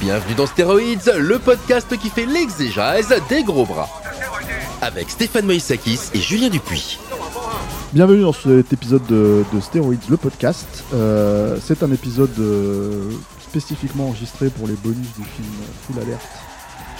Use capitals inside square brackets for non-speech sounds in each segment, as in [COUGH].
Bienvenue dans Stéroïdes, le podcast qui fait l'exégèse des gros bras. Avec Stéphane Moïsakis et Julien Dupuis. Bienvenue dans cet épisode de, de Stéroïdes, le podcast. Euh, c'est un épisode euh, spécifiquement enregistré pour les bonus du film Full Alert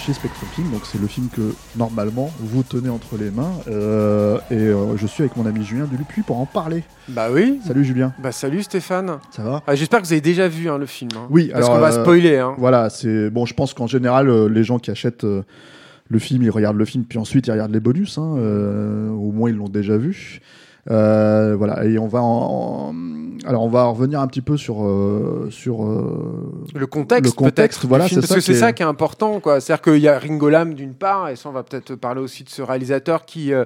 chez Spectrum Film. Donc c'est le film que normalement vous tenez entre les mains. Euh, et euh, je suis avec mon ami Julien Dupuis pour en parler. Bah oui. Salut Julien. Bah salut Stéphane. Ça va? Ah, J'espère que vous avez déjà vu hein, le film. hein. Oui, Parce alors, qu'on va euh, spoiler. Hein. Voilà, c'est bon. Je pense qu'en général, les gens qui achètent le film, ils regardent le film, puis ensuite ils regardent les bonus. au moins ils l'ont déjà vu. Euh, voilà, et on va en, en- alors on va revenir un petit peu sur euh, sur euh, Le contexte, le contexte, voilà, parce ça que c'est ça qui est important. quoi. C'est-à-dire qu'il y a Ringo Lam d'une part, et ça on va peut-être parler aussi de ce réalisateur qui euh,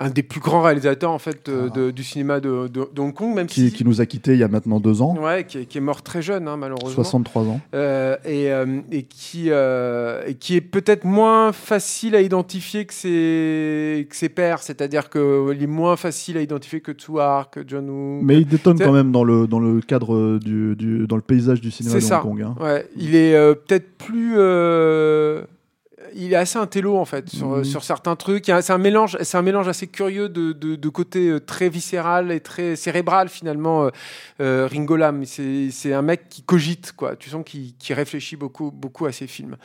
un des plus grands réalisateurs en fait de- de- du cinéma de, de- de Hong Kong, même Ah. qui, si qui nous a quittés il y a maintenant deux ans, ouais, qui, est- qui est mort très jeune hein, malheureusement. 63 ans. Euh, et, euh, et qui, euh, et qui est peut-être moins facile à identifier que ses, que ses pairs, c'est-à-dire qu'il est moins facile à identifier que Tsuar, que John Woo. Mais il détonne quand même dans le dans le cadre du, du- dans le paysage du cinéma de ça. Hong Kong. hein. Ouais, il est euh, peut-être plus. Il est assez intello en fait sur, Mhm. sur certains trucs. C'est un mélange, c'est un mélange assez curieux de, de, de côté euh, très viscéral et très cérébral finalement. euh, euh, Ringo Lam, c'est un mec qui cogite quoi. Tu sens qu'il qu'il réfléchit beaucoup beaucoup à ses films.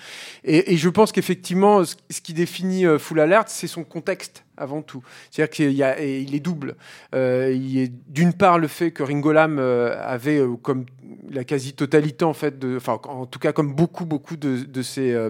Et, et je pense qu'effectivement, ce, ce qui définit euh, Full Alert, c'est son contexte avant tout. C'est-à-dire qu'il est double. Euh, il est d'une part le fait que Ringo Lam euh, avait comme la quasi-totalité en fait, de, enfin en tout cas comme beaucoup beaucoup de, de ses euh,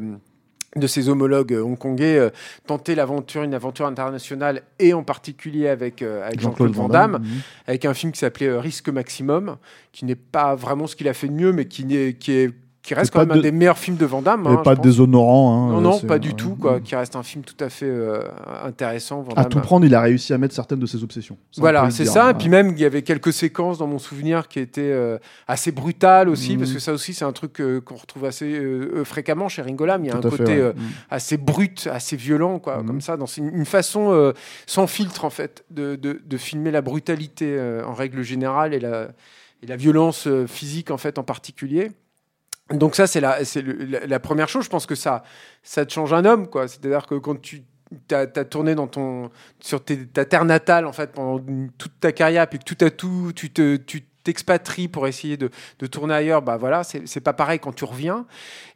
de ses homologues euh, hongkongais euh, tenté l'aventure, une aventure internationale et en particulier avec, euh, avec Jean-Claude Van Damme, mhm. avec un film qui s'appelait euh, Risque Maximum, qui n'est pas vraiment ce qu'il a fait de mieux, mais qui, qui, est, qui reste quand même de- un des meilleurs films de Van Damme. Hein, pas déshonorant. hein, Non, euh, non, pas euh, du tout, quoi, qui reste un film tout à fait euh, intéressant. Van À tout prendre, il a réussi à mettre certaines de ses obsessions. Voilà, c'est ça. hein. Et puis même, il y avait quelques séquences dans mon souvenir qui étaient euh, assez brutales aussi, Mhm. parce que ça aussi, c'est un truc euh, qu'on retrouve assez euh, euh, fréquemment chez Ringo Lam. Il y a Tout un fait, côté ouais. euh, Mhm. assez brut, assez violent, quoi, Mhm. comme ça, dans une, façon euh, sans filtre, en fait, de, de- de filmer la brutalité euh, en règle générale et la, et la violence euh, physique, en fait, en particulier. Donc ça, c'est la, première chose. Je pense que ça, ça te change un homme, quoi. C'est-à-dire que quand tu as, tourné dans ton, sur ta terre natale, en fait, pendant toute ta carrière, puis que tout à tout, tu te, t'expatries pour essayer de, de tourner ailleurs, bah voilà, c'est pas pareil quand tu reviens.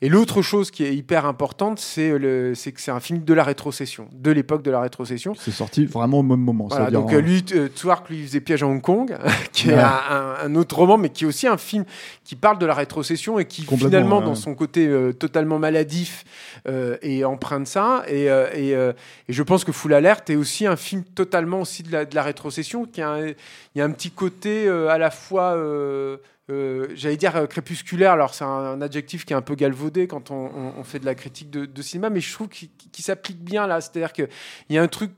Et l'autre chose qui est hyper importante, c'est que c'est un film de la rétrocession, de l'époque de la rétrocession. C'est sorti vraiment au même moment. Voilà, c'est-à-dire, donc euh, euh, lui, euh, Twark, lui il faisait Piège à Hong Kong, [LAUGHS] qui est Ouais. un, un- un autre roman, mais qui est aussi un film qui parle de la rétrocession et qui finalement, ouais. dans son côté euh, totalement maladif, euh, est empreint de ça. Et, et, et je pense que Full Alert est aussi un film totalement aussi de la, de la rétrocession, qui a un- il y a un petit côté à la fois... euh, euh, j'allais dire euh, crépusculaire, alors c'est un, un adjectif qui est un peu galvaudé quand on, on- on fait de la critique de, de cinéma, mais je trouve qu'il s'applique bien là. C'est-à-dire qu'il y a un truc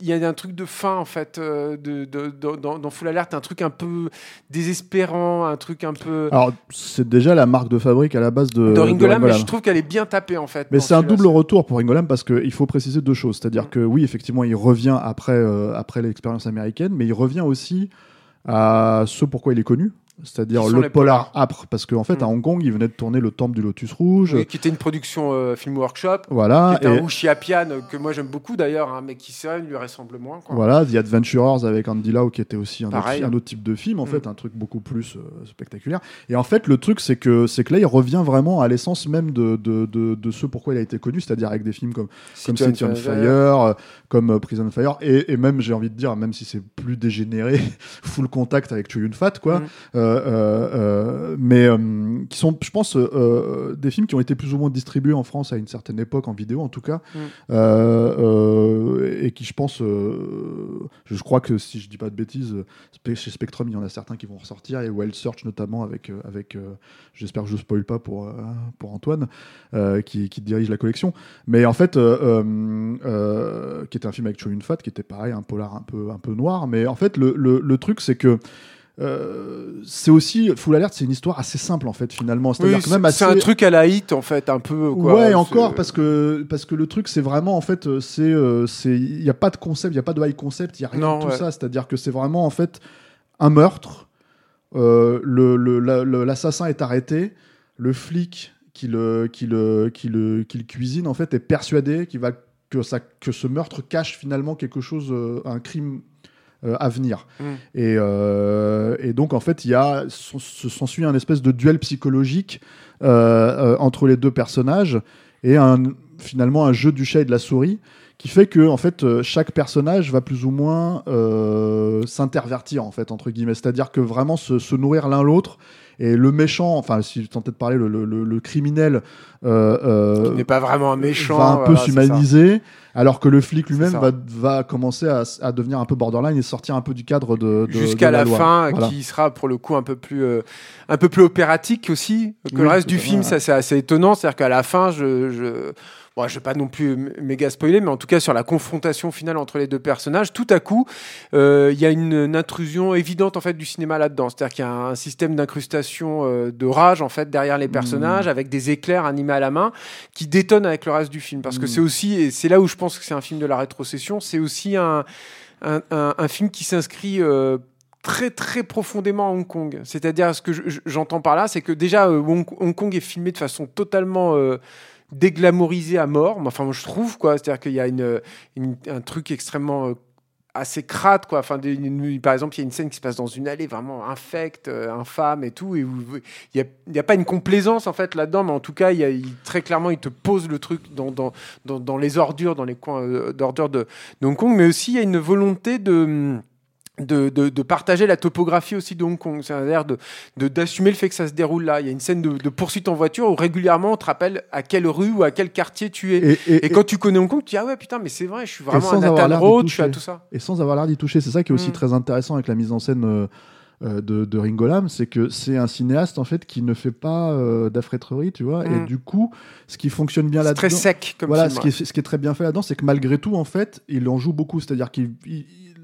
il y a un truc de fin en fait de, de- de- dans, dans Full Alert, un truc un peu désespérant, un truc un peu Alors, c'est déjà la marque de fabrique à la base de, de Ringo Lam, mais je trouve qu'elle est bien tapée en fait. Mais c'est un double retour pour Ringo Lam parce qu'il faut préciser deux choses. C'est-à-dire Mm. que oui, effectivement, il revient après, euh, après l'expérience américaine, mais il revient aussi à ce pourquoi il est connu. C'est-à-dire le polar âpre, parce qu'en fait Mm. à Hong Kong, il venait de tourner le Temple du Lotus Rouge, Oui, qui était une production euh, film workshop, voilà, qui était et un Wuxia Pian euh, que moi j'aime beaucoup d'ailleurs, hein, mais qui vrai, lui ressemble moins. Quoi. voilà, The Adventurers avec Andy Lau, qui était aussi un autre, Pareil. un autre type de film, en Mm. fait, un truc beaucoup plus euh, spectaculaire. Et en fait, le truc, c'est que c'est que là, il revient vraiment à l'essence même de, de, de, de ce pourquoi il a été connu, c'est-à-dire avec des films comme comme City on Fire. Euh, comme Prison Fire, et, et même, j'ai envie de dire, même si c'est plus dégénéré, [LAUGHS] full contact avec Chow Yun-fat, quoi. Mm. Euh, euh, euh, mais qui sont, je pense, des films qui ont été plus ou moins distribués en France à une certaine époque, en vidéo en tout cas, Mm. Et qui, je pense, je crois que si je dis pas de bêtises, chez Spectrum, il y en a certains qui vont ressortir, et Wild Search notamment, avec, avec j'espère que je spoil pas pour, pour Antoine, qui, qui dirige la collection. Mais en fait, qui était un film avec Chow Yun-fat, qui était pareil, un polar un peu, un peu noir. Mais en fait, le, le, le truc, c'est que euh, c'est aussi Full Alert, c'est une histoire assez simple en fait finalement. Oui, c'est c'est assez- un truc à la hit en fait, un peu. Quoi. ouais, encore parce que parce que le truc c'est vraiment en fait euh, c'est euh, c'est il y a pas de concept, il y a pas de high concept, il y a rien Non, de tout ouais. ça. C'est-à-dire que c'est vraiment en fait un meurtre. euh, le- le- la- le- l'assassin est arrêté, le flic qui le qui le qui le qui le cuisine en fait est persuadé qu'il va que ça que ce meurtre cache finalement quelque chose, un crime euh, à venir. Mm. Et, euh, et donc, en fait, il y a, s'en- se s'ensuit un espèce de duel psychologique euh, euh, entre les deux personnages et un, finalement un jeu du chat et de la souris qui fait que en fait euh, chaque personnage va plus ou moins euh, s'intervertir en fait entre guillemets c'est-à-dire que vraiment se, se nourrir l'un l'autre et le méchant enfin si je tentais de parler le, le- le- criminel euh, euh, n'est pas vraiment un méchant. va un peu voilà, s'humaniser, alors que le flic lui-même va, va commencer à, à devenir un peu borderline et sortir un peu du cadre de, de Jusqu'à la, loi. fin, Voilà. qui sera pour le coup un peu plus, euh, un peu plus opératique aussi que Oui, le reste du film. Ça, c'est assez étonnant. C'est-à-dire qu'à la fin, je, je, bon, je vais pas non plus méga spoiler, mais en tout cas sur la confrontation finale entre les deux personnages, tout à coup, euh, il y a une, une intrusion évidente en fait du cinéma là-dedans. C'est-à-dire qu'il y a un système d'incrustation euh, de rage en fait derrière les personnages, Mm. avec des éclairs animés à la main, qui détonnent avec le reste du film. Parce que Mm. c'est aussi, et c'est là où je pense que c'est un film de la rétrocession, c'est aussi un, un, un- un film qui s'inscrit euh, très très profondément à Hong Kong. C'est-à-dire, ce que je- je- j'entends par là, c'est que déjà Hong, Hong Kong est filmé de façon totalement euh, déglamorisée à mort. Enfin, moi, je trouve quoi. C'est-à-dire qu'il y a une, un truc extrêmement euh, assez crade quoi enfin par exemple il y a une scène qui se passe dans une allée vraiment infecte euh, infâme et tout et il y a, pas une complaisance en fait là-dedans mais en tout cas y a, très clairement il te pose le truc dans, dans, dans, les ordures dans les coins euh, d'ordures de, de Hong Kong mais aussi il y a une volonté de de, de, de partager la topographie aussi de Hong Kong, c'est-à-dire de, de- d'assumer le fait que ça se déroule là. Il y a une scène de, de poursuite en voiture où régulièrement on te rappelle à quelle rue ou à quel quartier tu es. Et, et- Et, quand tu connais Hong Kong, tu dis ah ouais putain mais c'est vrai, je suis vraiment avoir Nathan Road, je suis à tout ça. et sans avoir l'air d'y toucher, c'est ça qui est aussi Mm. très intéressant avec la mise en scène euh, euh, de, de Ringo Lam, c'est que c'est un cinéaste en fait qui ne fait pas euh, d'affréterie, tu vois, et Mm. du coup, ce qui fonctionne bien là-dedans. très sec comme voilà, film. ce qui, est, ce qui est très bien fait là-dedans, c'est que malgré tout, en fait, il en joue beaucoup. C'est-à-dire qu'il,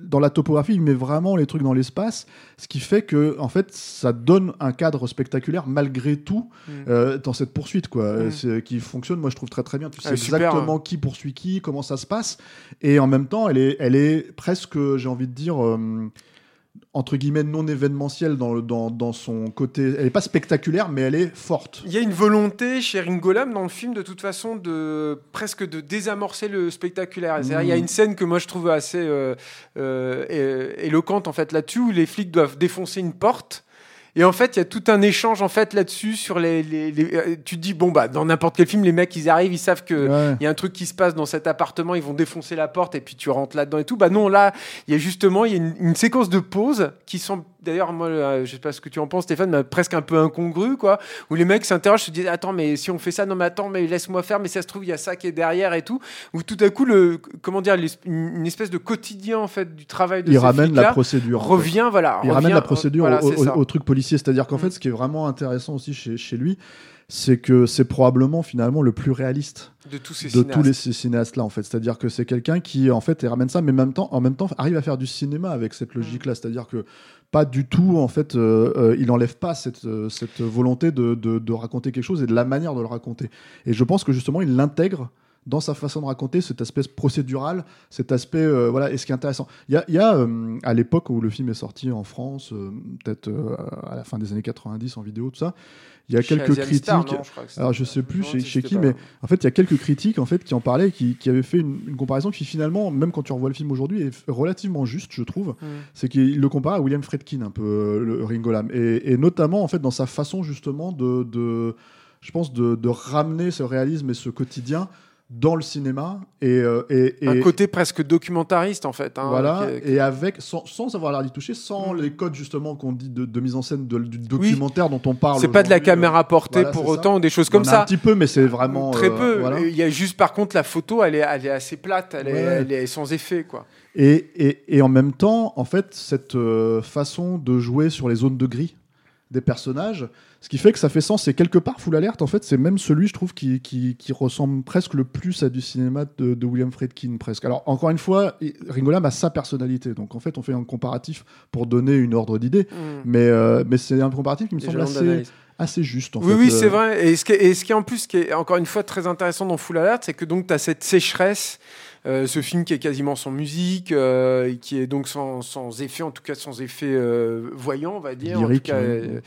dans la topographie, il met vraiment les trucs dans l'espace, ce qui fait que, en fait, ça donne un cadre spectaculaire malgré tout Mm. euh, dans cette poursuite, quoi, Mm. euh, qui fonctionne. Moi, je trouve très très bien. Tu sais Ah, super, exactement hein. qui poursuit qui, comment ça se passe, et en même temps, elle est, elle est presque, j'ai envie de dire. euh, entre guillemets non événementielle dans, le- dans, dans son côté elle est pas spectaculaire mais elle est forte Il y a une volonté chez Ringo Lam dans le film de toute façon de presque de désamorcer le spectaculaire. Il y a Mm. une scène que moi je trouve assez euh, euh, éloquente en fait là-dessus où les flics doivent défoncer une porte. Et en fait, il y a tout un échange en fait là-dessus sur les, les- les- euh, Tu te dis bon bah dans n'importe quel film, les mecs ils arrivent, ils savent que Ouais. il y a un truc qui se passe dans cet appartement, ils vont défoncer la porte et puis tu rentres là-dedans et tout. Bah non, là, il y a justement il y a une, une séquence de pause qui semble, d'ailleurs, moi, euh, je sais pas ce que tu en penses, Stéphane, mais presque un peu incongru, quoi, où les mecs s'interrogent, se disent, attends, mais si on fait ça, non, mais attends, mais laisse-moi faire, mais ça se trouve, il y a ça qui est derrière et tout, où tout à coup, le, comment dire, une espèce de quotidien, en fait, du travail de il ces ramène la procédure en fait. revient, voilà. Il revient, ramène la procédure voilà, au, truc policier. C'est-à-dire qu'en Mm. fait, ce qui est vraiment intéressant aussi chez, chez lui, c'est que c'est probablement finalement le plus réaliste de tous ces de tous les cinéastes. cinéastes-là. En fait, c'est-à-dire que c'est quelqu'un qui en fait ramène ça, mais en même temps, en même temps, arrive à faire du cinéma avec Mm. cette logique-là. C'est-à-dire que pas du tout, en fait, euh, euh, il enlève pas cette, euh, cette volonté de, de- de raconter quelque chose et de la manière de le raconter. Et je pense que justement, il l'intègre dans sa façon de raconter cet aspect procédural, cet aspect euh, voilà. Et ce qui est intéressant, il y a, il y a, euh, à l'époque où le film est sorti en France, euh, peut-être à la fin des années 90 en vidéo, tout ça, il y a Chez quelques Asian critiques. Star, non, je alors je sais plus chez, qui, pas mais en fait il y a quelques critiques en fait qui en parlaient, qui, qui avaient fait une, une comparaison qui finalement, même quand tu revois le film aujourd'hui, est relativement juste, je trouve. Mm. C'est qu'il le compare à William Friedkin un peu, le Ringo Lam, et, et notamment en fait dans sa façon justement de, de je pense de, de ramener ce réalisme et ce quotidien dans le cinéma et, euh, et, et- Un côté presque documentariste en fait. hein, voilà qui- qui- et avec sans, sans avoir l'air d'y toucher sans Mm. les codes justement qu'on dit de, de mise en scène de- du documentaire dont on parle C'est pas de la euh, caméra portée voilà, pour ça. autant, ou des choses comme a ça. un petit peu mais c'est vraiment Très euh, peu. voilà. Il y a juste par contre la photo, elle est, elle est assez plate, elle, est, Ouais. elle est sans effet quoi. Et, et, et en même temps, en fait, cette façon de jouer sur les zones de gris des personnages, ce qui fait que ça fait sens. Et quelque part, Full Alert, en fait, c'est même celui, je trouve, qui, qui, qui ressemble presque le plus à du cinéma de, de William Friedkin, presque. Alors, encore une fois, Ringo Lam a sa personnalité. Donc, en fait, on fait un comparatif pour donner une ordre d'idée. Mm. Mais, euh, mais c'est un comparatif qui me semble assez, assez juste. En Oui, fait. oui, Euh, c'est vrai. Et ce, qui est, et ce qui est en plus, qui est encore une fois très intéressant dans Full Alert, c'est que donc tu as cette sécheresse, euh, ce film qui est quasiment sans musique, euh, qui est donc sans, sans effet, en tout cas sans effet euh, voyant, on va dire. en tout Lyrique, cas, oui. euh,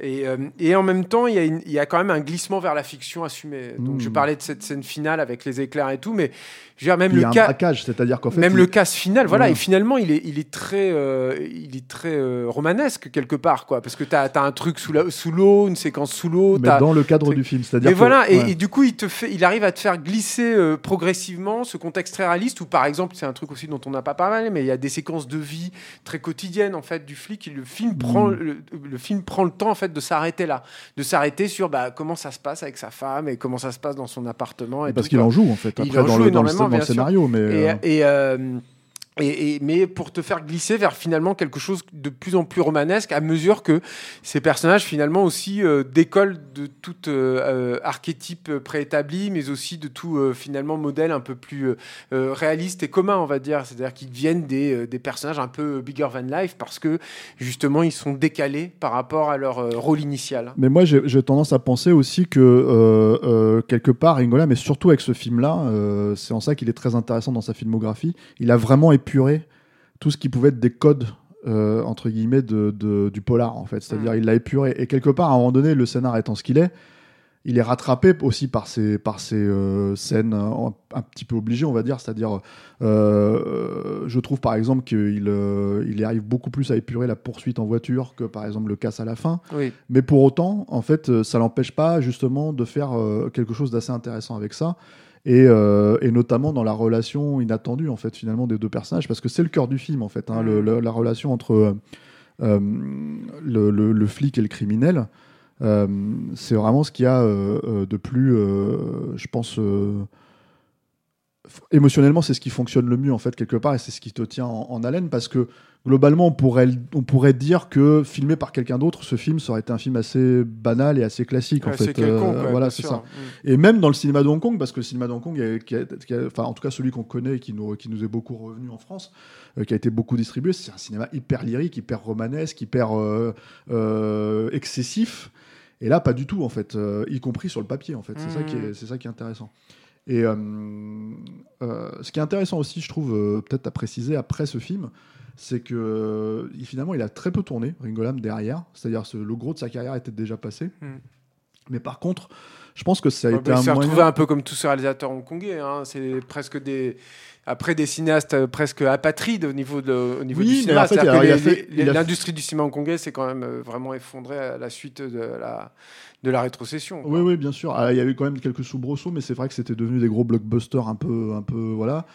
et, et en même temps, il y, a y quand même un glissement vers la fiction assumée. Donc je parlais de cette scène finale avec les éclairs et tout, mais je veux dire, même il y le cas. braquage, c'est-à-dire qu'en fait. Même il- le casse final, voilà, et finalement, il est, il est très, il est très romanesque quelque part, quoi, parce que tu as, un truc sous l'eau, une séquence sous l'eau, mais dans le cadre du film. C'est-à-dire mais que- voilà, et, et du coup, il, te fait, il arrive à te faire glisser progressivement ce contexte très réaliste, où par exemple, c'est un truc aussi dont on n'a pas parlé, mais il y a des séquences de vie très quotidiennes en fait du flic. Et le film prend Mm. le, le film prend le temps en fait de s'arrêter là, de s'arrêter sur bah, comment ça se passe avec sa femme et comment ça se passe dans son appartement. Et Parce qu'il en joue en fait Il après en dans joue le, dans le, dans scénario mais Et, euh, et, euh, mais pour te faire glisser vers finalement quelque chose de plus en plus romanesque à mesure que ces personnages finalement aussi euh, décollent de tout euh, euh, archétype préétabli, mais aussi de tout euh, finalement modèle un peu plus réaliste et commun, on va dire. C'est-à-dire qu'ils deviennent des, personnages un peu bigger than life parce que justement ils sont décalés par rapport à leur rôle initial. Mais moi, j'ai tendance à penser aussi que quelque part, Ringola, mais surtout avec ce film-là, c'est en ça qu'il est très intéressant dans sa filmographie. Il a vraiment épuré tout ce qui pouvait être des codes. euh, entre guillemets de, de- du polar en fait c'est-à-dire Mm. il l'a épuré et quelque part à un moment donné le scénar étant ce qu'il est il est rattrapé aussi par ces par ces euh, scènes un, un petit peu obligées on va dire c'est-à-dire euh, je trouve par exemple qu'il il arrive beaucoup plus à épurer la poursuite en voiture que par exemple le casse à la fin Oui. mais pour autant, en fait, ça l'empêche pas justement de faire quelque chose d'assez intéressant avec ça. Et, euh, et notamment dans la relation inattendue en fait finalement des deux personnages parce que c'est le cœur du film en fait hein, le- le- la relation entre euh, le, flic et le criminel euh, c'est vraiment ce qu'il y a de plus je pense émotionnellement c'est ce qui fonctionne le mieux en fait quelque part et c'est ce qui te tient en, en haleine parce que globalement on pourrait on pourrait dire que filmé par quelqu'un d'autre ce film ça aurait été un film assez banal et assez classique en fait Euh, ouais, voilà c'est ça Mm. et même dans le cinéma de Hong Kong, parce que le cinéma de Hong Kong, est- qui a- qui a- enfin en tout cas celui qu'on connaît et qui nous, qui nous est beaucoup revenu en France, euh, qui a été beaucoup distribué, c'est un cinéma hyper lyrique, hyper romanesque, hyper euh, euh, excessif. Et là, pas du tout en fait, y compris sur le papier en fait. C'est ça qui est, c'est ça qui est intéressant. Et euh, euh, ce qui est intéressant aussi, je trouve, euh, peut-être à préciser après ce film, c'est que finalement, il a très peu tourné, Ringo Lam, derrière. C'est-à-dire que le gros de sa carrière était déjà passé. Mm. Mais par contre, je pense que ça a Ouais, été bah, un moyen... retrouvé un peu comme tous ces réalisateurs hongkongais. Hein. C'est presque des. Après des cinéastes euh, presque apatrides au niveau, de, au niveau Oui, du cinéma. en fait, fait- l'industrie du cinéma hongkongais s'est quand même euh, vraiment effondrée à la suite de la, de la rétrocession. quoi. Oui, oui, bien sûr. Ah, Il y a eu quand même quelques soubresauts, mais c'est vrai que c'était devenu des gros blockbusters un peu, un peu, voilà,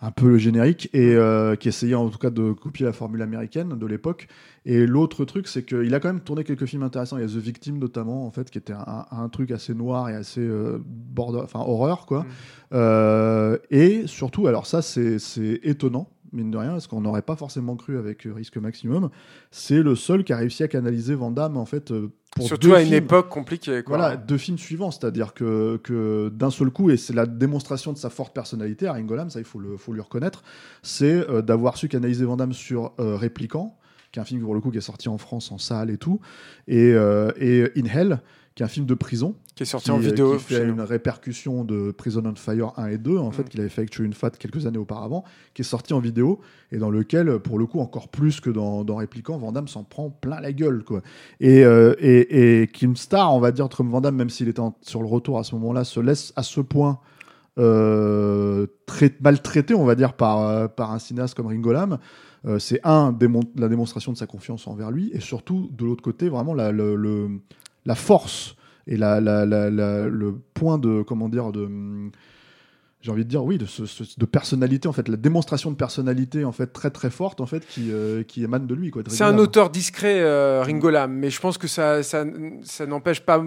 un peu génériques et euh, qui essayaient en tout cas de copier la formule américaine de l'époque. Et l'autre truc, c'est qu'il a quand même tourné quelques films intéressants. Il y a The Victim notamment, en fait, qui était un, un truc assez noir et assez euh, border, enfin horreur, quoi. Mm. Euh, et surtout, alors ça, c'est étonnant. Mine de rien, parce qu'on n'aurait pas forcément cru avec euh, Risque Maximum, c'est le seul qui a réussi à canaliser Van Damme en fait euh, pour Surtout deux à une films. époque compliquée. Quoi. Voilà, deux films suivants, c'est-à-dire que, que d'un seul coup, et c'est la démonstration de sa forte personnalité, à Ringo Lam, ça il faut, le, faut lui reconnaître, c'est euh, d'avoir su canaliser Van Damme sur euh, Répliquant, qui est un film pour le coup qui est sorti en France en salle et tout, et, euh, et In Hell, qui est un film de prison, Qui est sorti qui, en euh, vidéo. qui fait une répercussion de Prison on Fire 1 et 2, en fait, Mm. qu'il avait fait avec Chewin Fat quelques années auparavant, qui est sorti en vidéo, et dans lequel, pour le coup, encore plus que dans, dans Répliquant, Van Damme s'en prend plein la gueule, quoi. Et, euh, et, et Kim Star, on va dire, comme Van Damme, même s'il était en- sur le retour à ce moment-là, se laisse à ce point euh, trai- maltraité, on va dire, par, euh, par un cinéaste comme Ringo Lam. Euh, c'est un, démon- la démonstration de sa confiance envers lui, et surtout, de l'autre côté, vraiment la, le- le- la force et la, la- la- la- le point de, comment dire, de, j'ai envie de dire oui de, ce, ce- de personnalité en fait la démonstration de personnalité en fait très très forte en fait qui, euh, qui émane de lui quoi C'est un auteur discret, euh, Ringo Lam, mais je pense que ça, ça, ça n'empêche pas.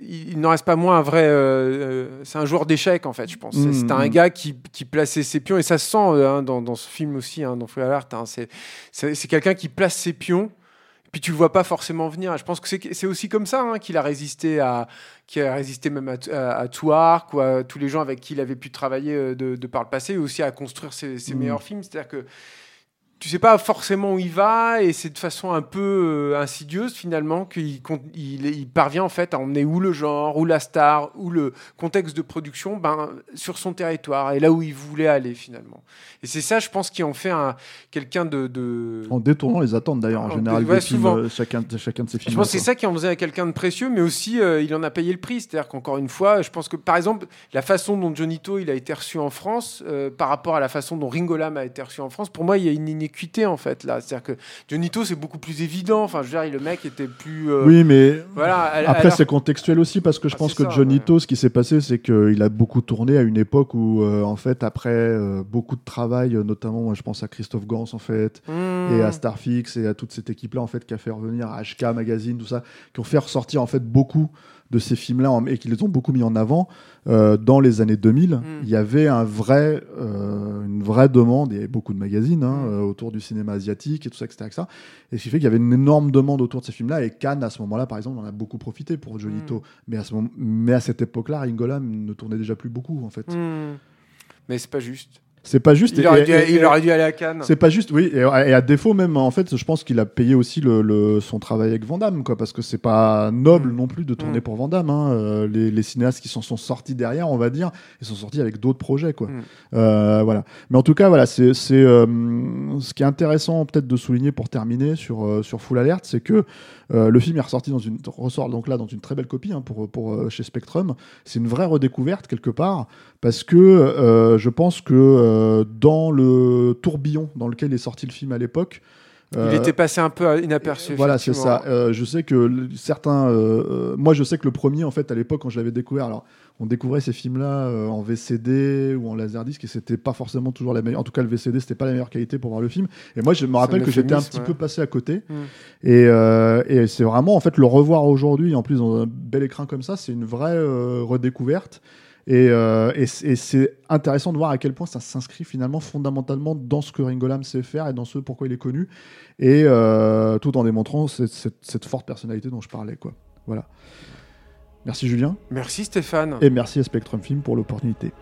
il il n'en reste pas moins un vrai. euh, euh, c'est un joueur d'échecs, en fait, je pense. C'est- Mm, C'est un mm. gars qui, qui plaçait ses pions, et ça se sent hein, dans, dans ce film aussi, hein, dans Full Alert. hein, c'est quelqu'un qui place ses pions. Puis tu le vois pas forcément venir. Je pense que c'est aussi comme ça hein, qu'il a résisté à, qu'il a résisté même à, à, à Touark ou à tous les gens avec qui il avait pu travailler euh, de, de par le passé, et aussi à construire ses, ses Mm. meilleurs films. C'est-à-dire que tu sais pas forcément où il va et c'est de façon un peu euh, insidieuse finalement qu'il il, il parvient en fait à emmener ou le genre ou la star ou le contexte de production ben, sur son territoire et là où il voulait aller finalement et c'est ça je pense qui en fait un quelqu'un de, de- en détournant les attentes d'ailleurs en En- général ouais, des films, souvent. euh, chacun, de- chacun de ces films je pense que c'est ça qui en faisait quelqu'un de précieux, mais aussi euh, il en a payé le prix. C'est-à-dire qu'encore une fois, je pense que par exemple, la façon dont Jonito il a été reçu en France euh, par rapport à la façon dont Ringo Lam a été reçu en France, pour moi, il y a une inéquité en fait là. C'est-à-dire que Jonito c'est beaucoup plus évident. Enfin, je veux dire, le mec était plus. euh, oui mais Voilà. Après, c'est contextuel aussi parce que je Ah, pense que ça, Johnito, ce qui s'est passé, c'est qu'il a beaucoup tourné à une époque où, euh, en fait, après euh, beaucoup de travail, notamment, moi, je pense à Christophe Gans, en fait, Hmm. et à Starfix et à toute cette équipe-là, en fait, qui a fait revenir à HK Magazine, tout ça, qui ont fait ressortir, en fait, beaucoup de ces films-là et qui les ont beaucoup mis en avant euh, dans les années 2000. Mm. Il y avait un vrai, euh, vraie demande, il y avait beaucoup de magazines hein, Mm. euh, autour du cinéma asiatique et tout ça, etc. etc. Et ce qui fait qu'il y avait une énorme demande autour de ces films-là. Et Cannes, à ce moment-là, par exemple, en a beaucoup profité pour Jonito. Mm. Mais, à ce moment... Mais à cette époque-là, Ringo Lam ne tournait déjà plus beaucoup, en fait. Hmm. Mais c'est pas juste. C'est pas juste. Il et- aurait, dû, et- il et- aurait dû aller à Cannes. C'est pas juste, oui. Et, et à défaut, même, en fait, je pense qu'il a payé aussi le, le- son travail avec Van Damme, quoi, parce que c'est pas noble Mm. non plus de tourner Mm. pour Van Damme. hein. Euh, les, les cinéastes qui s'en sont sortis derrière, on va dire, ils sont sortis avec d'autres projets, quoi. Mm. Euh, voilà. Mais en tout cas, voilà, c'est c'est, euh, ce qui est intéressant peut-être de souligner pour terminer sur euh, sur Full Alert, c'est que euh, le film est ressorti dans une ressort dans une très belle copie hein, pour euh, chez Spectrum. C'est une vraie redécouverte quelque part parce que je pense que dans le tourbillon dans lequel est sorti le film à l'époque. Il euh, était passé un peu inaperçu. voilà, c'est ça. Euh, je sais que certains. euh, moi, je sais que le premier, en fait, à l'époque, quand je l'avais découvert, alors, on découvrait ces films-là euh, en VCD ou en laserdisc et c'était pas forcément toujours la meilleure. En tout cas, le VCD, c'était pas la meilleure qualité pour voir le film. Et moi, je me rappelle que j'étais un petit ouais. peu passé à côté. Mm. Et, euh, et c'est vraiment, en fait, le revoir aujourd'hui, en plus, dans un bel écran comme ça, c'est une vraie euh, redécouverte. Et, euh, et c'est intéressant de voir à quel point ça s'inscrit finalement fondamentalement dans ce que Ringo Lam sait faire et dans ce pourquoi il est connu, et euh, tout en démontrant cette, cette- cette forte personnalité dont je parlais. Quoi. Voilà. Merci Julien, Merci Stéphane. et merci à Spectrum Film pour l'opportunité.